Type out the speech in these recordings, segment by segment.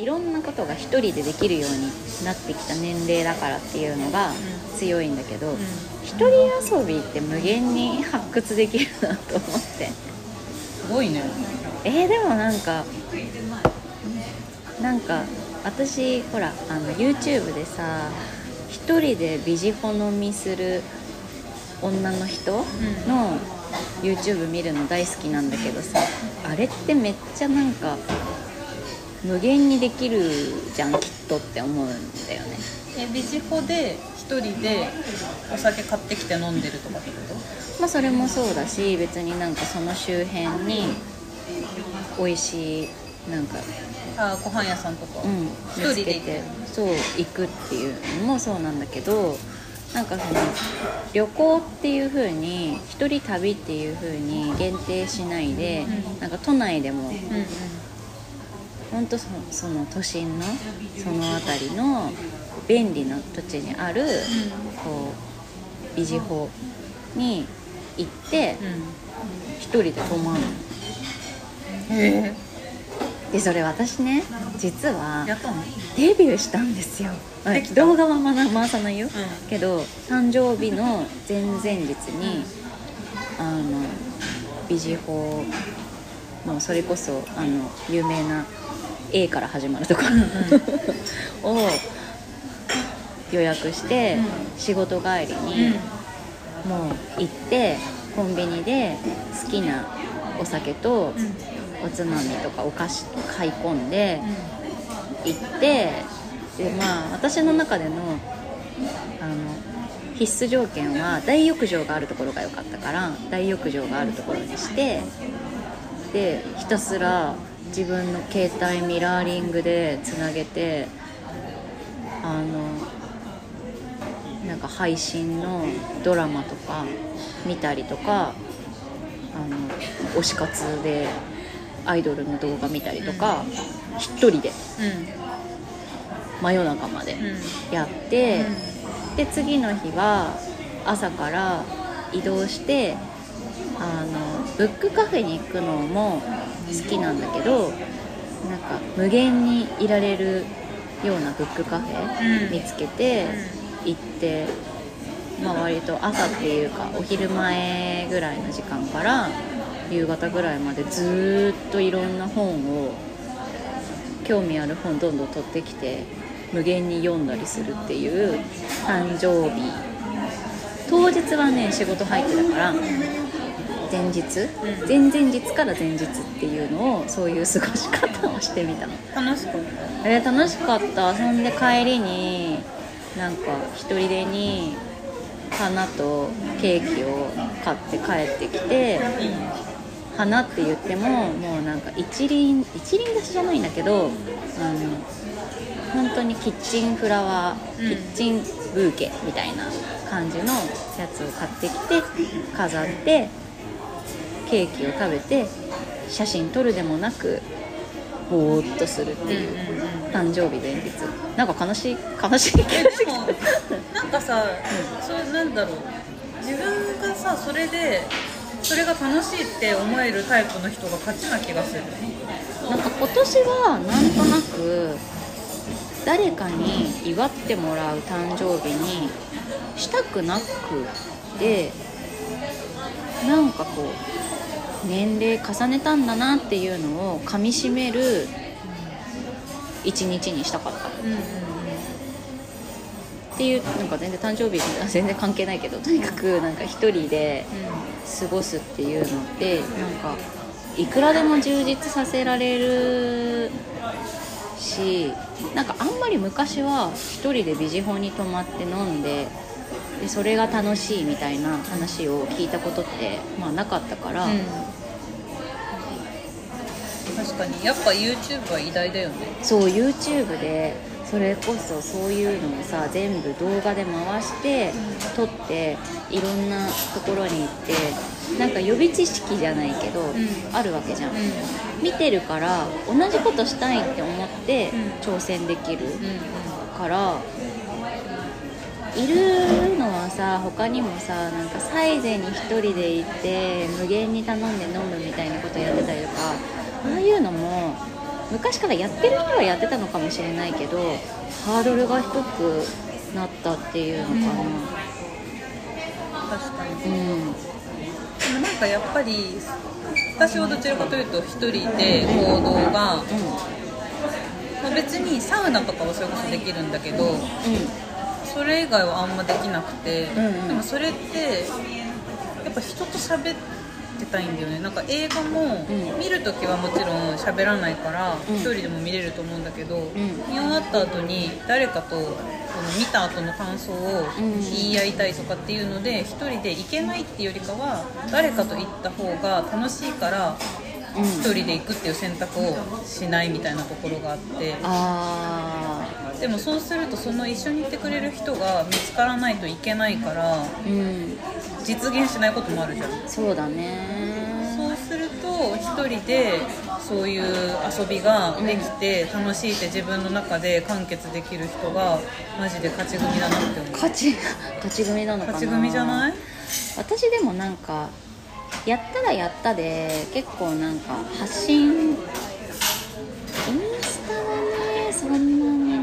いろんなことが一人でできるようになってきた年齢だからっていうのが強いんだけど、一人遊びって無限に発掘できるなと思って。すごいね。えー、でもなんかなんか私ほらあの YouTube でさ一人でビジホ飲みする女の人の YouTube 見るの大好きなんだけどさあれってめっちゃなんか無限にできるじゃんきっとって思うんだよね。えビジホで一人でお酒買ってきて飲んでるとかってこまあそれもそうだし別になんかその周辺に美味しいなんかとあご飯屋さんとか、うん、一人で見つけてそう行くっていうのもそうなんだけどなんかその旅行っていう風に一人旅っていう風に限定しないで、うんなんか都内でもうんうん本当そその都心のその辺りの便利な土地にあるこうビジホに行って一人で泊まるの。うんへでそれ私ね実えはデビューしたんですよ。できた動画はまだ回さないよ、うけど誕生日の前々日にあのビジホもうそれこそあの有名な A から始まるところ、を予約して、うん。仕事帰りうん。にもう行ってコンビニで好きなお酒とおつまみとかお菓子買い込んで、行ってでまあ私の中でのあの必須条件は大浴場があるところが良かったから大浴場があるところにしてでひたすら自分の携帯ミラーリングでつなげてあのなんか配信のドラマとか見たりとかあの推し活でアイドルの動画見たりとか一人で真夜中までうん。やって、で次の日は朝から移動してあのブックカフェに行くのも好きなんだけどなんか無限にいられるようなブックカフェうん。見つけて行って、まあ、割と朝っていうかお昼前ぐらいの時間から夕方ぐらいまでずーっといろんな本を興味ある本どんどん取ってきて無限に読んだりするっていう誕生日。当日はね仕事入ってたから前日、前々日から前日っていうのをそういう過ごし方をしてみたの。楽しかっえー楽しかった。そんで帰りになんか一人でに花とケーキを買って帰ってきて花って言ってももうなんか一輪一輪出しじゃないんだけどあの本当にキッチンフラワー、うん。キッチンブーケみたいな感じのやつを買ってきて飾ってケーキを食べて写真撮るでもなくぼーっとするっていう誕生日前日。なんか悲しい悲しい気えがしなんかさ、そうなんだろう。自分がさそれでそれが楽しいって思えるタイプの人が勝ちな気がする。たなんか今年はなんとなく誰かに祝ってもらう誕生日にしたくなくてなんかこう年齢重ねたんだなっていうのをかみしめる一日にしたかった。うんうんっていうなんか全然誕生日全然関係ないけどとにかくなんか一人で過ごすっていうのってなんかいくらでも充実させられるしなんかあんまり昔は一人でビジホンに泊まって飲んででそれが楽しいみたいな話を聞いたことって、まあ、なかったから、確かに。やっぱ YouTube は偉大だよね。そう YouTube でそれこそそういうのをさ全部動画で回して撮っていろんなところに行ってなんか予備知識じゃないけど、ん。あるわけじゃん、う見てるから同じことしたいって思ってうん。挑戦できるんうん。から、いるのはさ他にもさなんかサイゼに1人で行って無限に頼んで飲むみたいなことやってたりとかああいうのも昔からやってる人はやってたのかもしれないけどハードルが低くなったっていうのかな。確かに。うん。でもなんかやっぱり私はどちらかというと一人で行動が、まあ、別にサウナとかはそれこそできるんだけどうん。それ以外はあんまできなくて、うんうん。でもそれってやっぱ人と喋ってたいんだよね。なんか映画もうん。見るときはもちろん喋らないからうん。一人でも見れると思うんだけど、ん。見終わった後に誰かとその見た後の感想をうん。言い合いたいとかっていうので一人で行けないっていうよりかは誰かと行った方が楽しいからうん。一人で行くっていう選択をしないみたいなところがあって。あでもそうするとその一緒にいてくれる人が見つからないといけないからあうん実現しないこともあるじゃん。そうだね。そうすると一人でそういう遊びができて楽しいって自分の中で完結できる人がマジで勝ち組だなって思う。勝ち勝ち組なのかな。勝ち組じゃない？私でもなんかやったらやったで結構なんか発信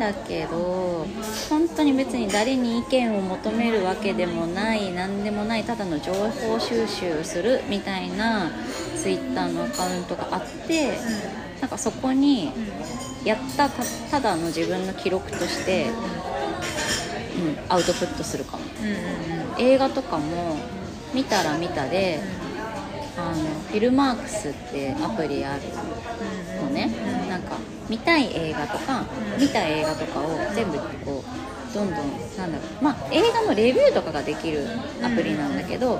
だけど本当に別に誰に意見を求めるわけでもない何でもないただの情報収集するみたいなツイッターのアカウントがあってなんかそこにやったたただの自分の記録として、うん、アウトプットするかも。うん映画とかも見たら見たであのフィルマークスってアプリあるのね。なんか見たい映画とか見た映画とかを全部こうどんどんなんだろうまあ映画のレビューとかができるアプリなんだけど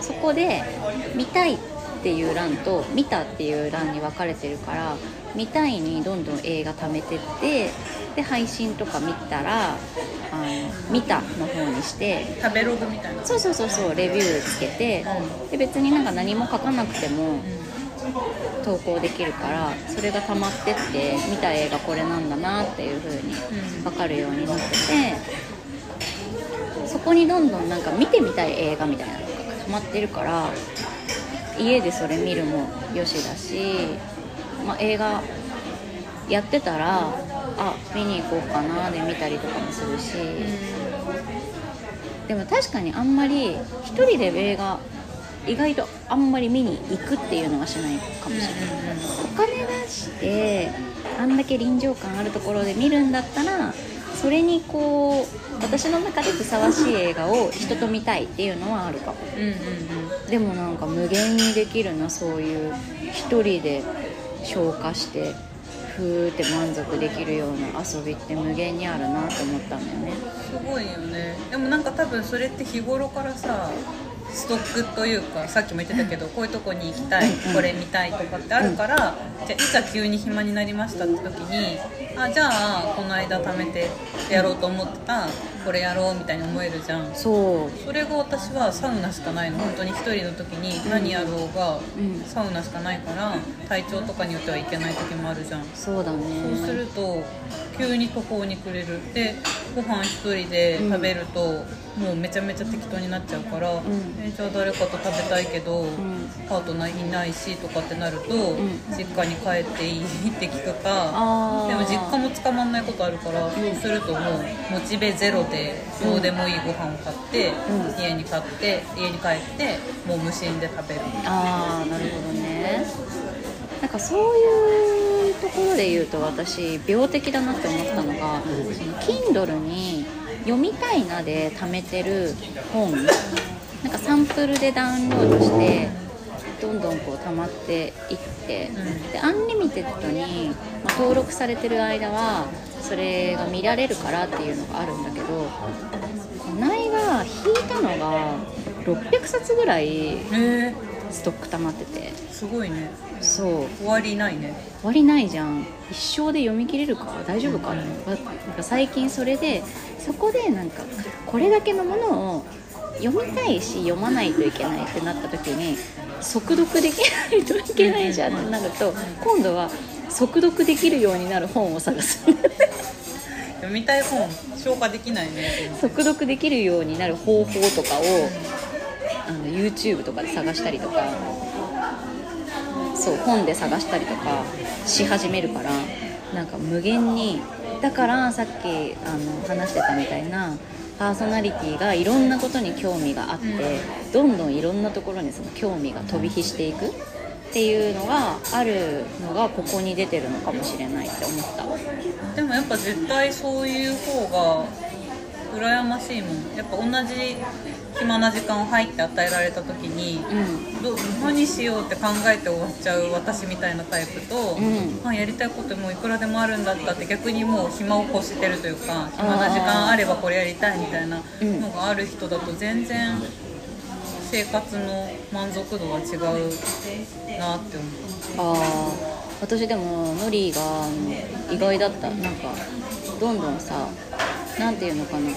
そこで見たいっていう欄と見たっていう欄に分かれてるから見たいにどんどん映画貯めてってで配信とか見たらあの見たの方にして食べログみたいな。そうそうそうそうレビューつけてで別になんか何も書かなくても投稿できるからそれが溜まってって見た映画これなんだなっていう風に分かるようになっててそこにどんどんなんか見てみたい映画みたいなのが溜まってるから家でそれ見るもよしだし、まあ、映画やってたらあ見に行こうかなで見たりとかもするし。でも確かにあんまり一人で映画意外とあんまり見に行くっていうのはしないかもしれない、お金出してあんだけ臨場感あるところで見るんだったらそれにこう私の中でふさわしい映画を人と見たいっていうのはあるかも。うんうんうんでもなんか無限にできるなそういう一人で消化してふーって満足できるような遊びって無限にあるなって思ったんだよね。すごいよね。でもなんか多分それって日頃からさストックというかさっきも言ってたけどこういうとこに行きたいこれ見たいとかってあるからじゃあいざ急に暇になりましたって時にあじゃあこの間貯めてやろうと思ってたこれやろうみたいに思えるじゃん。そう。それが私はサウナしかないの。本当に一人の時に何やろうがうん。サウナしかないから体調とかによっては行けない時もあるじゃん。そうだね。そうすると急に途方に暮れる。でご飯一人で食べると、もうめちゃめちゃ適当になっちゃうから、ん。えじゃあ誰かと食べたいけど、ん。パートナーいないしとかってなると、ん。実家に帰っていいって聞くかでも実家も捕まんないことあるから、そうするともうモチベゼロでどうでもいいご飯を買って、うん。家に買って家に帰ってもう無心で食べる。ああなるほどね。なんかそういうところで言うと私病的だなって思ったのがその Kindle に読みたいなで貯めてる本なんかサンプルでダウンロードしてどんどんこう溜まっていって、んでアンリミテッドに、まあ登録されてる間はそれが見られるからっていうのがあるんだけどこの間引いたのが600冊ぐらいストック溜まってて。すごいね。そう。終わりないね。終わりないじゃん。一生で読み切れるか？大丈夫かな？なんか最近それでそこでなんかこれだけのものを読みたいし読まないといけないってなった時に速読できないといけないじゃん。ってなると今度は速読できるようになる本を探す。読みたい本消化できないね。速読できるようになる方法とかをあの YouTube とかで探したりとかそう本で探したりとかし始めるからなんか無限にだからさっきあの話してたみたいなパーソナリティがいろんなことに興味があって、どんどんいろんなところにその興味が飛び火していくっていうのがあるのがここに出てるのかもしれないって思った。でもやっぱ絶対そういう方が羨ましいもん。やっぱ同じ暇な時間を入って与えられた時に、うん。ど何しようって考えて終わっちゃう私みたいなタイプと、うん。あやりたいこともういくらでもあるんだったって逆にもう暇を欲してるというか暇な時間あればこれやりたいみたいなうん。のがある人だと全然生活の満足度は違うなって思う。ああ私でもノリが意外だった。なんかどんどんさなんていうのかな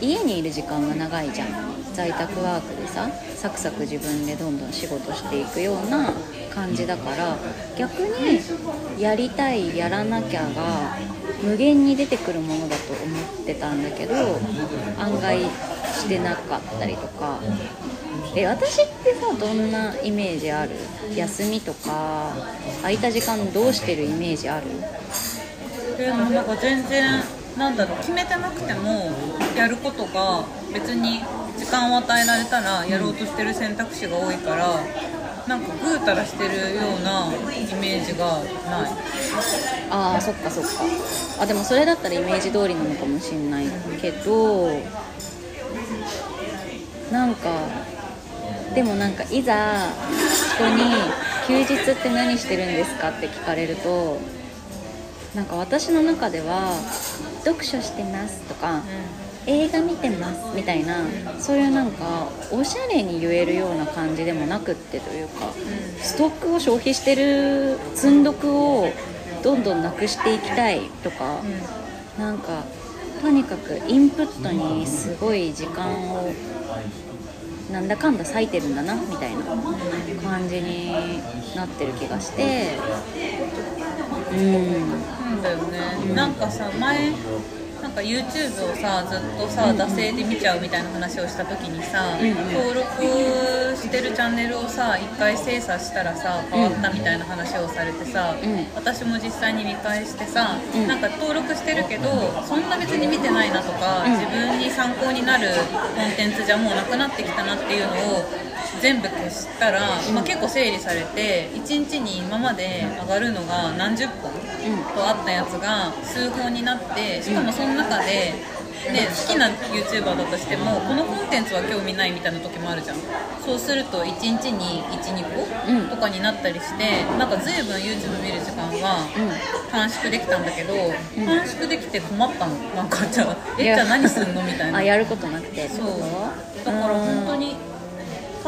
家にいる時間が長いじゃん。在宅ワークでさサクサク自分でどんどん仕事していくような感じだから逆にやりたいやらなきゃが無限に出てくるものだと思ってたんだけど案外してなかったりとか。え私ってさどんなイメージある？休みとか空いた時間どうしてるイメージある？でもなんか全然なんだろう決めてなくてもやることが別に時間を与えられたらやろうとしてる選択肢が多いからなんかぐうたらしてるようなイメージがないあーそっかそっかあでもそれだったらイメージ通りなのかもしんないけどなんかでもなんかいざ人に「休日って何してるんですか?」って聞かれるとなんか私の中では「読書してます」とか「映画見てます」みたいなそういうなんかおしゃれに言えるような感じでもなくってというかストックを消費してる積んどくをどんどんなくしていきたいとかなんかとにかくインプットにすごい時間をなんだかんだ割いてるんだなみたいな感じになってる気がしてうん。だよね、なんかさ前なんか YouTube をさずっとさ惰性で見ちゃうみたいな話をした時にさ、うん登録してるチャンネルをさ一回精査したらさ変わったみたいな話をされてさ、うん。私も実際に見返してさ、うん。なんか登録してるけどそんな別に見てないなとか、うん。自分に参考になるコンテンツじゃもうなくなってきたなっていうのを全部消したら、まあ、結構整理されて1日に今まで上がるのが何十本とあったやつが数本になってしかもその中で、ね、好きな YouTuber だとしてもこのコンテンツは興味ないみたいな時もあるじゃん。そうすると1日に12うん。個とかになったりしてなんか随分 YouTube 見る時間は短縮できたんだけど、ん短縮できて困ったの。なんかじゃあえじゃあ何すんの？みたいな。あやることなくてそう。だから本当に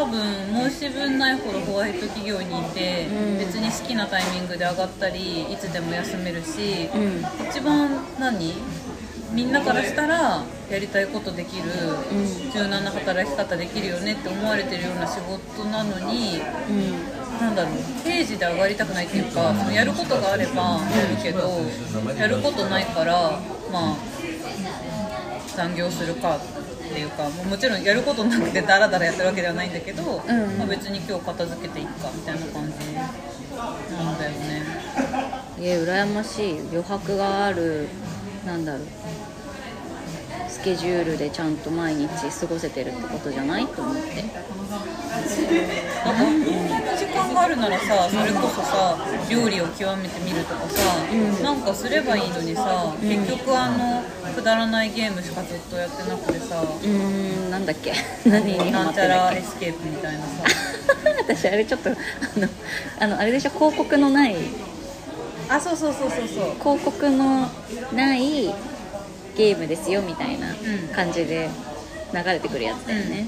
多分申し分ないほどホワイト企業にいて、うん。別に好きなタイミングで上がったりいつでも休めるし、うん。一番何？みんなからしたらやりたいことできる、うん。柔軟な働き方できるよねって思われてるような仕事なのにうん。なんだろう定時で上がりたくないっていうかそのやることがあればやるけどやることないからまあ残業するかっていうかもうもちろんやることなくてダラダラやってるわけではないんだけど、うんまあ、別に今日片付けていっかみたいな感じなんだよね。いや羨ましい。余白があるなんだろう。スケジュールでちゃんと毎日過ごせてるってことじゃないと思って るならさそれこそさ料理を極めてみるとかさ、うん。なんかすればいいのにさ、うん。結局あのくだらないゲームしかずっとやってなくてさ、うーんなんだっけ？何にハマなんちゃってんだっけらエスケープみたいなさ。私あれちょっとあのあのあれでしょ？広告のないあそうそうそうそうそう。広告のないゲームですよみたいなうん。感じで流れてくるやつだよね、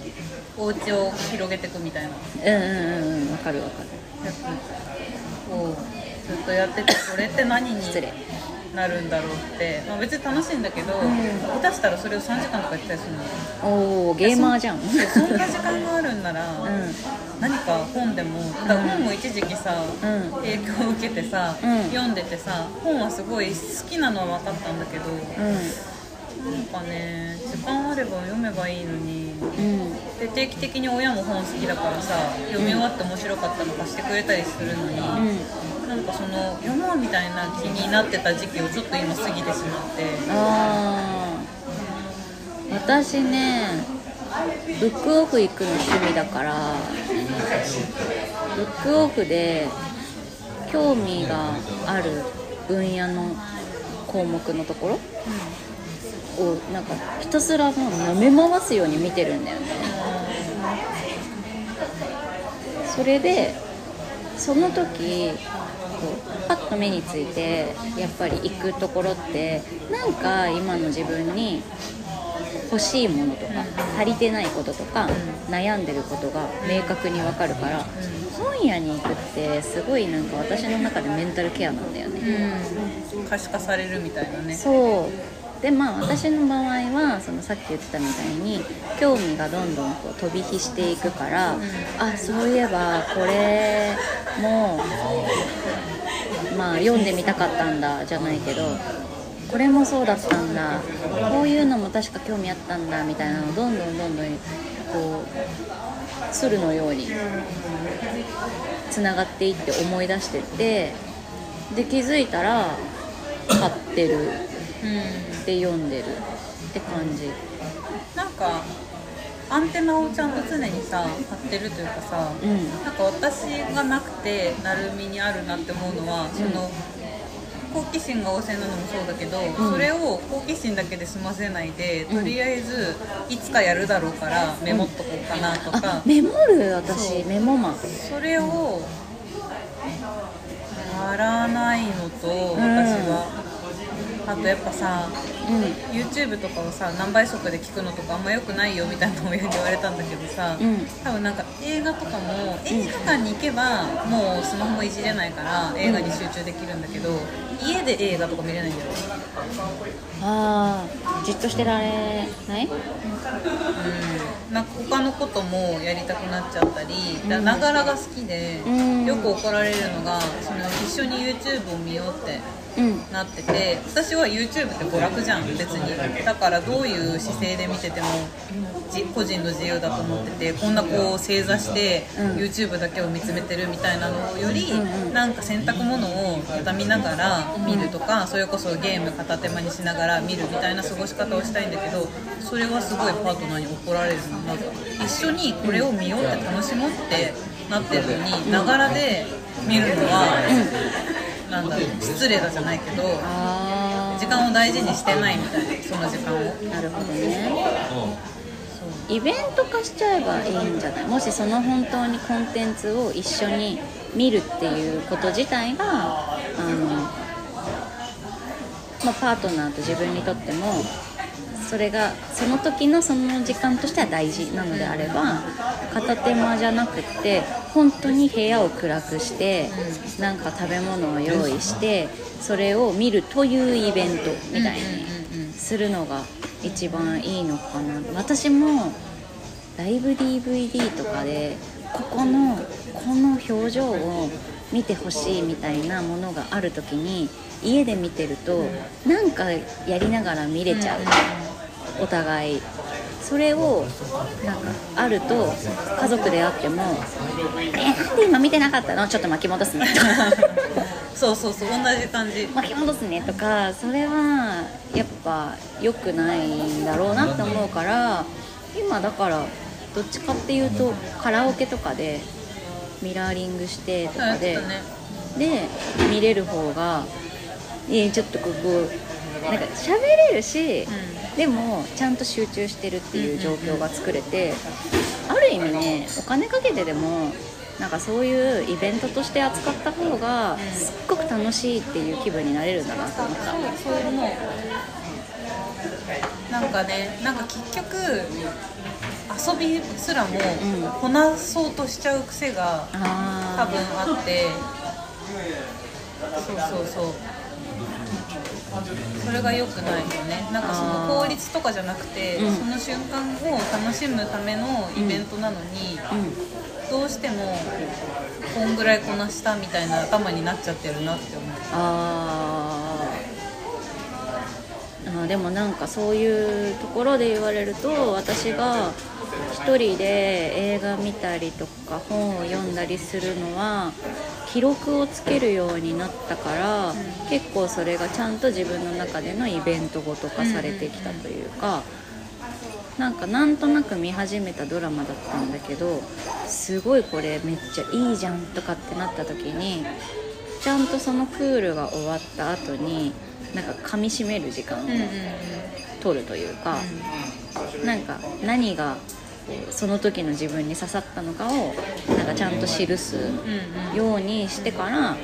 お家を広げていくみたいなうん、うんうんうんわかるわかるやつをずっとやっててこれって何になるんだろうって、まあ、別に楽しいんだけど、ん下手したらそれを3時間とかやってたりするのおおゲーマーじゃんそんな時間があるんなら、何か本でもだ本も一時期さ、うん影響を受けてさ、うん読んでてさ本はすごい好きなのは分かったんだけどうんなんかね時間あれば読めばいいのにで定期的に親も本好きだからさ読み終わって面白かったの貸してくれたりするのに、うん。なんかその読もうみたいな気になってた時期をちょっと今過ぎてしまって。あー。私ねブックオフ行くの趣味だからブックオフで興味がある分野の項目のところ？をなんかひたすらもう舐め回すように見てるんだよね。それでその時こうパッと目についてやっぱり行くところってなんか今の自分に欲しいものとか足りてないこととか悩んでることが明確にわかるから本屋に行くってすごいなんか私の中でメンタルケアなんだよね。うん。可視化されるみたいなね。そうでまあ私の場合はそのさっき言ってたみたいに興味がどんどんこう飛び火していくから、あそういえばこれもまあ読んでみたかったんだじゃないけどこれもそうだったんだ。こういうのも確か興味あったんだみたいなのをどんどんどんどんこう鶴のようにつながっていって思い出してってで気づいたら買ってる。うんで読んでるって感じ。なんかアンテナをちゃんと常にさ張ってるというかさ、うん。なんか私がなくてなるみにあるなって思うのは、その好奇心が旺盛なのもそうだけど、ん。それを好奇心だけで済ませないでとりあえずいつかやるだろうからメモっとこうかなとか。あ、メモる？そ私う。メモマン。それをやらないのと私は、あとやっぱさう YouTube とかをさ何倍速で聞くのとかあんま良くないよみたいな親に言われたんだけどさ、んうん。多分なんか映画とかも映画館に行けばもうスマホもいじれないから映画に集中できるんだけど、家で映画とか見れないんだよね。ああじっとしてられない？うん。なんか他のこともやりたくなっちゃったりだながらが好きで、うん。よく怒られるのがその一緒に YouTube を見ようってうんなってて私は YouTube って娯楽じゃん別に。だからどういう姿勢で見ててもじ個人の自由だと思っててこんなこう正座してうん。YouTube だけを見つめてるみたいなのよりうんうんなんか洗濯物を畳みながら見るとかそれこそゲーム片手間にしながら見るみたいな過ごし方をしたいんだけどそれはすごいパートナーに怒られるのなんか一緒にこれを見ようって楽しもうってなってるのにながらで見るのはなんだろう失礼だじゃないけどあ時間を大事にしてないみたいなその時間を。あなるほどね。イベント化しちゃえばいいんじゃない？もしその本当にコンテンツを一緒に見るっていうこと自体があの、まあ、パートナーと自分にとってもそれがその時のその時間としては大事なのであれば片手間じゃなくって本当に部屋を暗くしてなんか食べ物を用意してそれを見るというイベントみたいにするのが一番いいのかな。私もライブ DVD とかでここのこの表情を見てほしいみたいなものがある時に家で見てるとなんかやりながら見れちゃうお互い。それをなんかあると家族であっても「えなんで今見てなかったのちょっと巻き戻すね」とか。そうそうそう同じ感じ巻き戻すねとか。それはやっぱ良くないんだろうなって思うから今だからどっちかっていうとカラオケとかでミラーリングしてとかで、で見れる方がえちょっとここなんか喋れるし、でもちゃんと集中してるっていう状況が作れて、ある意味ねお金かけてでもなんかそういうイベントとして扱った方がすっごく楽しいっていう気分になれるんだなと思った。そうそう思うなんかねなんか結局遊びすらもうん。こなそうとしちゃう癖があ多分あって。そうそうそうそれが良くないよね。なんかその効率とかじゃなくて、うん。その瞬間を楽しむためのイベントなのに、うん。どうしてもこんぐらいこなしたみたいな頭になっちゃってるなって思う。ああでもなんかそういうところで言われると私が一人で映画見たりとか本を読んだりするのは記録をつけるようになったから、結構それがちゃんと自分の中でのイベントごと化されてきたというか、なんかなんとなく見始めたドラマだったんだけどすごいこれめっちゃいいじゃんとかってなった時にちゃんとそのクールが終わった後になんか噛みしめる時間をうんうんうん取るというか、なんか何がその時の自分に刺さったのかをなんかちゃんと記すようにしてから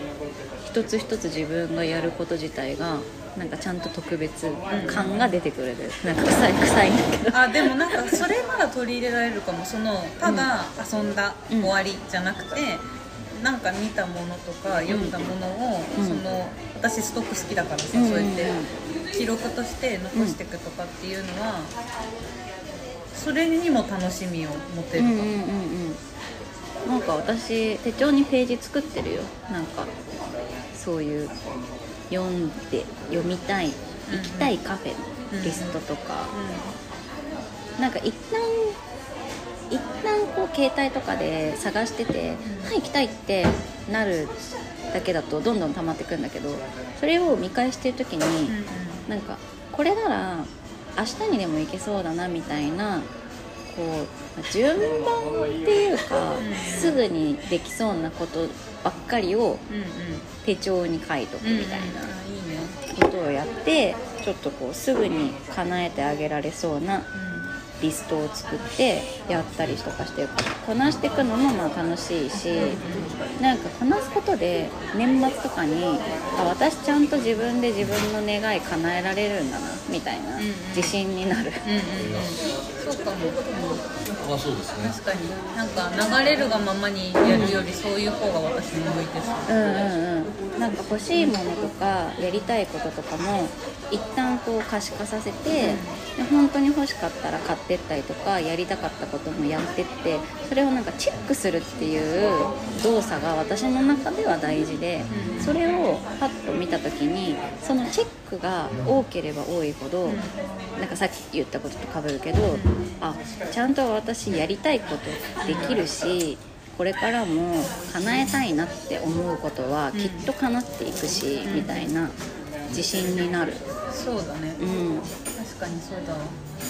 一つ一つ自分がやること自体がなんかちゃんと特別感が出てくる。なんか臭い臭いんだけど。あでもなんかそれなら取り入れられるかも。そのただ遊んだ、うん。終わりじゃなくてなんか見たものとか読んだものを、うん。その私ストック好きだからさ、うん。そうやって記録として残していくとかっていうのは、それにも楽しみを持てるかも、うんうんうんうん。なんか私手帳にページ作ってるよ。なんかそういう読んで読みたい行きたいカフェのリストとか、なんか一旦一旦こう携帯とかで探してて「はい行きたい」ってなるだけだとどんどん溜まってくんだけどそれを見返してる時に、うんうん。なんかこれなら明日にでも行けそうだなみたいなこう順番っていうかうん。すぐにできそうなことばっかりを手帳に書いとくみたいなことをやってちょっとこうすぐに叶えてあげられそうなリストを作ってやったりとかしてこなしていくのもまあ楽しいしなんかこなすことで年末とかにあ私ちゃんと自分で自分の願い叶えられるんだなみたいな自信になる。うんうんうんそうかも、まあそうですね。確かに。なんか流れるがままにやるよりそういう方が私に向いてそううんうんうん、なんか欲しいものとかやりたいこととかも一旦こう可視化させて、で本当に欲しかったら買ってったりとかやりたかったこともやってってそれをなんかチェックするっていう動作が私の中では大事で、うん。それをパッと見た時にそのチェックが多ければ多いほど、なんかさっき言ったこととかぶるけど、あちゃんと私やりたいことできるしこれからも叶えたいなって思うことはきっと叶っていくし、みたいな自信になる。そうだね。うん。確かにそうだわ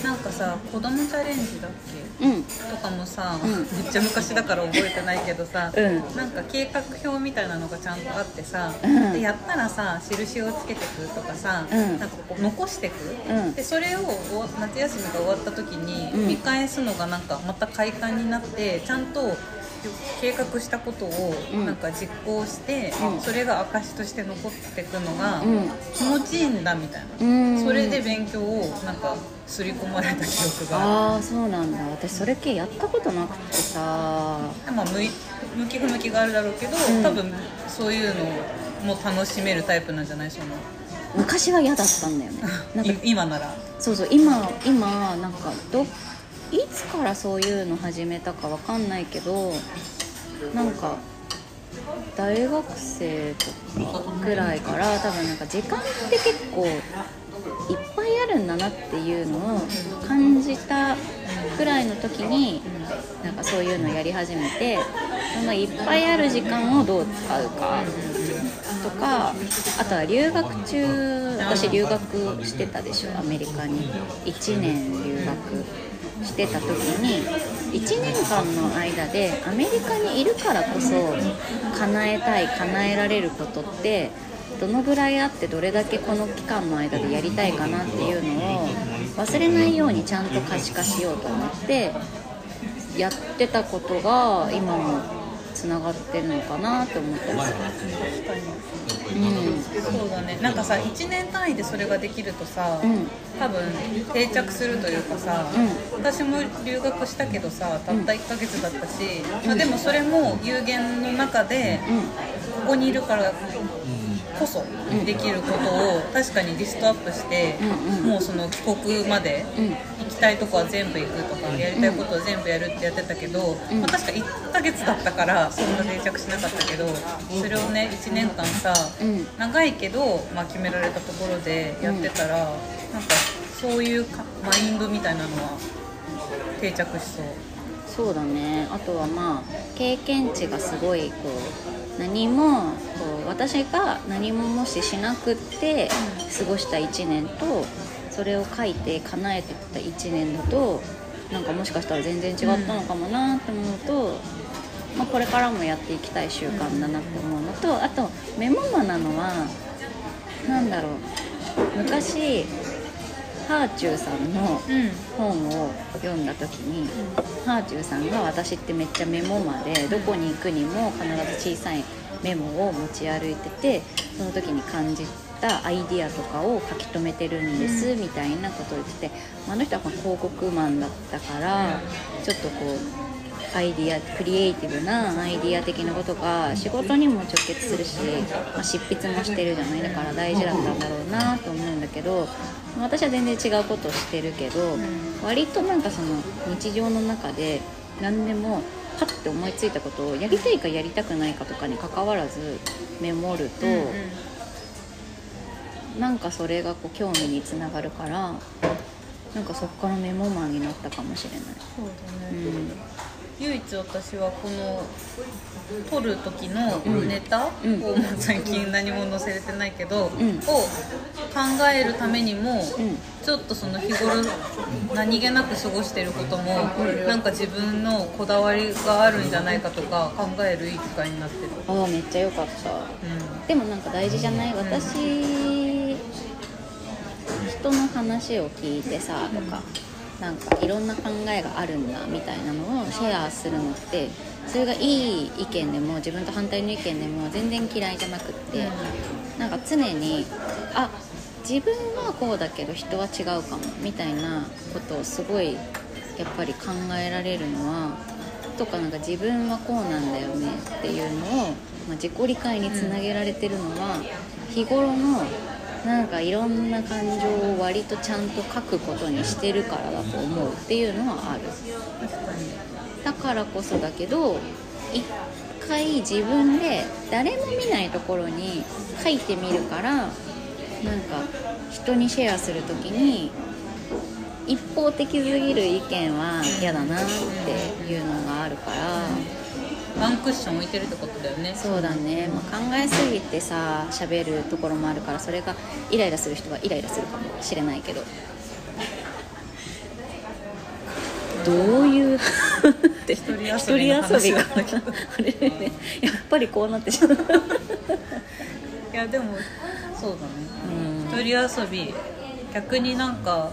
なんかさ子供チャレンジだっけ？うん。とかもさ、うん。めっちゃ昔だから覚えてないけどさ、うん。なんか計画表みたいなのがちゃんとあってさ、うん。でやったらさ印をつけてくとかさ、うん。なんかこう残してく、うん。でそれをお夏休みが終わった時にうん。見返すのがなんかまた快感になってちゃんと計画したことをうん。なんか実行して、うん。それが証として残ってくのがうん。気持ちいいんだみたいな、うん。それで勉強をなんか刷り込まれた記憶がある。ああそうなんだ。私それ系やったことなくてさ。まあ、向き不向きがあるだろうけど、うん。多分そういうのも楽しめるタイプなんじゃない？その昔は嫌だったんだよね。なんかい 今なら。そうそう今今なんかどいつからそういうの始めたかわかんないけどなんか大学生とかくらいから多分なんか時間って結構いっぱいあるんだなっていうのを感じたくらいの時になんかそういうのやり始めてそのいっぱいある時間をどう使うかとかあとは留学中私留学してたでしょアメリカに。1年留学。してた時に1年間の間でアメリカにいるからこそ叶えたい叶えられることってどのぐらいあってどれだけこの期間の間でやりたいかなっていうのを忘れないようにちゃんと可視化しようと思ってやってたことが今もつながってるのかなって思ったりす。る。確かに。うん。そうだね。なんかさ1年単位でそれができるとさ、うん。多分定着するというかさ、私も留学したけどさたった1ヶ月だったし、まあ、でもそれも有限の中で、ここにいるからこそできることを確かにリストアップして、うんうん。もうその帰国までうん。行きたいとこは全部行くとかやりたいことを全部やるってやってたけど、うん。まあ、確か1ヶ月だったからそんな定着しなかったけどそれをね1年間さうん。長いけど、まあ、決められたところでやってたら、なんかそういうかマインドみたいなのは定着しそう。そうだね。あとはまあ経験値がすごいこう何もこう私が何ももししなくって過ごした1年とそれを書いて叶えてた1年だとなんかもしかしたら全然違ったのかもなって思うと、まあ、これからもやっていきたい習慣だなって思うのとあとメモマなのはなんだろう昔ハーチューさんのうん本を読んだ時に、ハーチューさんが私ってめっちゃメモまでどこに行くにも必ず小さいメモを持ち歩いててその時に感じたアイディアとかを書き留めてるんです、みたいなことを言っててあの人はまあ広告マンだったからちょっとこうアイディアクリエイティブなアイディア的なことが仕事にも直結するし、まあ、執筆もしてるじゃない？だから大事だったんだろうなと思うんだけど私は全然違うことをしてるけど、割となんかその日常の中で何でもパッて思いついたことをやりたいかやりたくないかとかに関わらずメモると、うんなんかそれがこう興味につながるからなんかそこからメモマンになったかもしれない。そうだね、うん唯一私はこの撮る時のネタうん。を、まあ最近何も載せれてないけど、うん。を考えるためにも、うん。ちょっとその日頃何気なく過ごしてることも、なんか自分のこだわりがあるんじゃないかとか考えるいい機会になってる、ああめっちゃ良かった。うでもなんか大事じゃない？私人の話を聞いてさとか、なんかいろんな考えがあるんだみたいなのをシェアするのってそれがいい意見でも自分と反対の意見でも全然嫌いじゃなくって、なんか常にあ自分はこうだけど人は違うかもみたいなことをすごいやっぱり考えられるのはとかなんか自分はこうなんだよねっていうのを、まあ、自己理解につなげられてるのは、日頃のなんかいろんな感情を割とちゃんと書くことにしてるからだと思うっていうのはある、だからこそだけど一回自分で誰も見ないところに書いてみるからなんか人にシェアする時に一方的すぎる意見は嫌だなっていうのがあるから。ワンクッション置いてるってことだよね。そうだね、まあ、考えすぎてさ喋るところもあるからそれがイライラする人はイライラするかもしれないけど。どういう って一人遊びがあれね。やっぱりこうなってしまう、いやでもそうだね。うん、一人遊び。逆になんか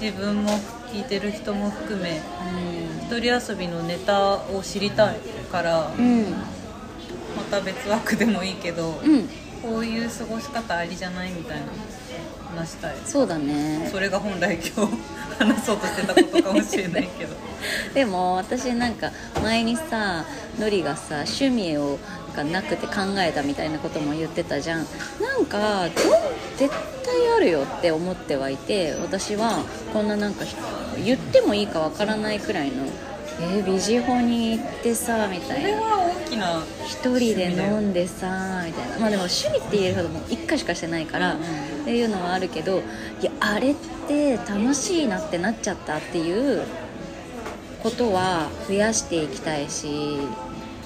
自分も聞いてる人も含め一人遊びのネタを知りたいからうん。また別枠でもいいけどうん。こういう過ごし方ありじゃないみたいな話したい。そうだね。それが本来今日 話そうとしてたことかもしれないけど。でも私なんか前にさのりがさ趣味をがなくて考えたみたいなことも言ってたじゃん。なんかど絶対あるよって思ってはいて私はこんななんかひ言ってもいいかわからないくらいのえー、ビジホに行ってさみたいな。これは大きな一人で飲んでさみたいな。まあでも趣味って言えるほども1回しかしてないから、うんうんっていうのはあるけどいやあれって楽しいなってなっちゃったっていうことは増やしていきたいし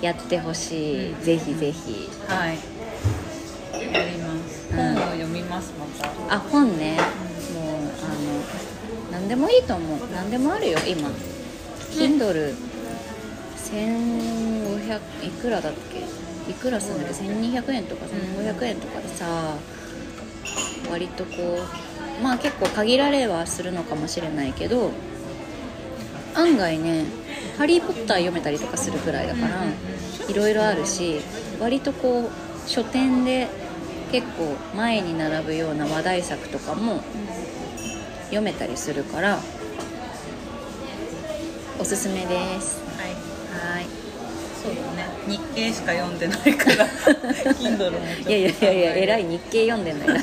やってほしい、うん。ぜひぜひ。はい。やります。うん。本を読みますまた。あ本ね。もうあの何でもいいと思う。何でもあるよ今 Kindle 1500いくらだっけ？いくらするんだっけ？1200円とか1500円とかでさ割とこうまあ結構限られはするのかもしれないけど案外ね「ハリー・ポッター」読めたりとかするくらいだからいろいろあるし割とこう書店で結構前に並ぶような話題作とかも読めたりするからおすすめです。はい。はい。そうだね。日経しか読んでないから Kindle もい。やいやいやいや偉いはい日経読んでんだよ